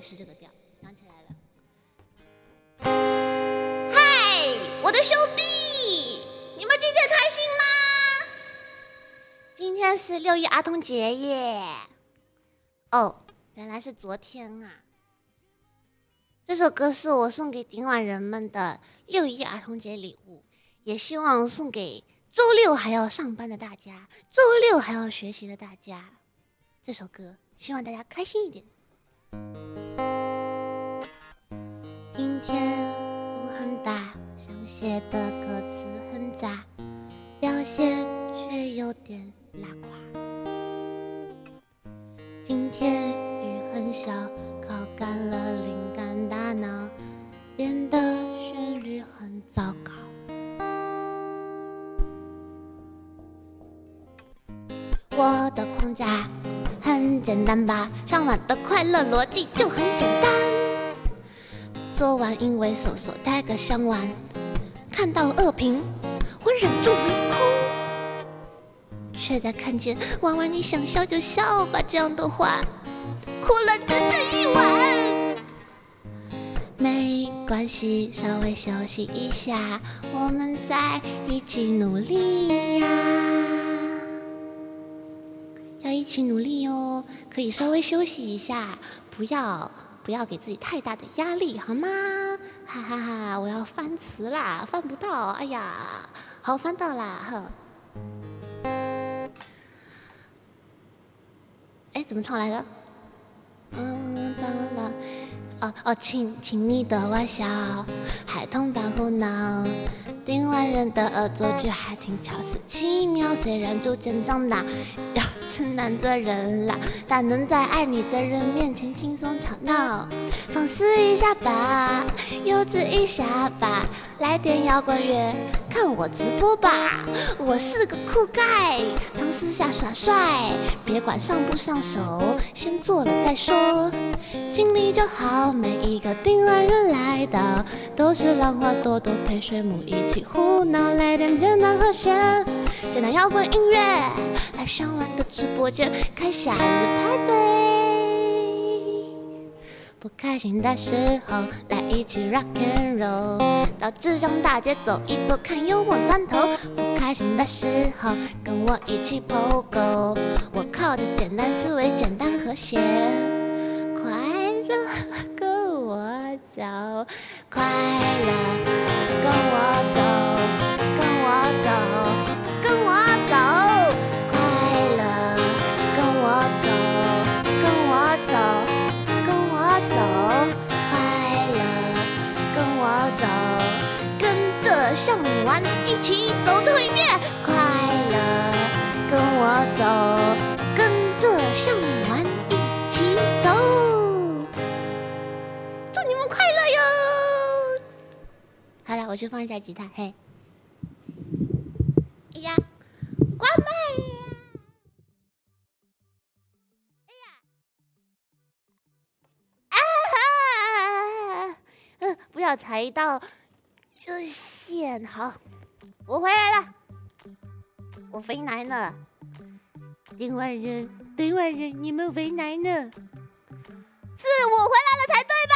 是这个调，想起来了。嗨，我的兄弟，你们今天开心吗？今天是六一儿童节耶。哦，原来是昨天啊。这首歌是我送给顶晚人们的六一儿童节礼物，也希望送给周六还要上班的大家，周六还要学习的大家。这首歌希望大家开心一点。写的歌词很渣，表现却有点拉垮。今天雨很小，靠干了灵感，大脑变得旋律很糟糕。我的框架很简单吧，上晚的快乐逻辑就很简单。昨晚因为搜索带个香丸，看到恶评，我忍住没哭，却在看见“玩玩你想笑就笑吧”这样的话，哭了整整一晚。没关系，稍微休息一下，我们在一起努力呀，要一起努力哦。可以稍微休息一下，不要不要给自己太大的压力，好吗？哈哈哈，我要翻词啦，翻不到，哎呀，好翻到啦，呵。哎，怎么唱来着？嗯，当当。哦哦，亲亲你的微笑，孩童般胡闹，听完人的恶作剧还挺巧思奇妙。虽然逐渐长大，要承担责任啦，但能在爱你的人面前轻松吵闹，放肆一下吧，幼稚一下吧，来点摇滚乐，看我直播吧。我是个酷盖，尝试下耍帅，别管上不上手，先做了再说，尽力就好。每一个订完人来到，都是浪花朵朵陪水母一起胡闹，来点简单和弦，简单摇滚音乐，来上晚的直播间开夏日派对。不开心的时候，来一起 rock and roll，到浙江大街走一走，看幽默钻头。不开心的时候，跟我一起 pogo，我靠着简单思维，简单和谐，快乐 跟我走，快乐着向晚一起走最后一遍。快乐，跟我走，跟着向晚一起走。祝你们快乐哟！好了，我去放一下吉他，嘿。哎呀，关麦呀！啊！嗯，不要踩到呃变。好，我回来了，我回来了。另外人，丁万人，你们回来了？是我回来了才对吧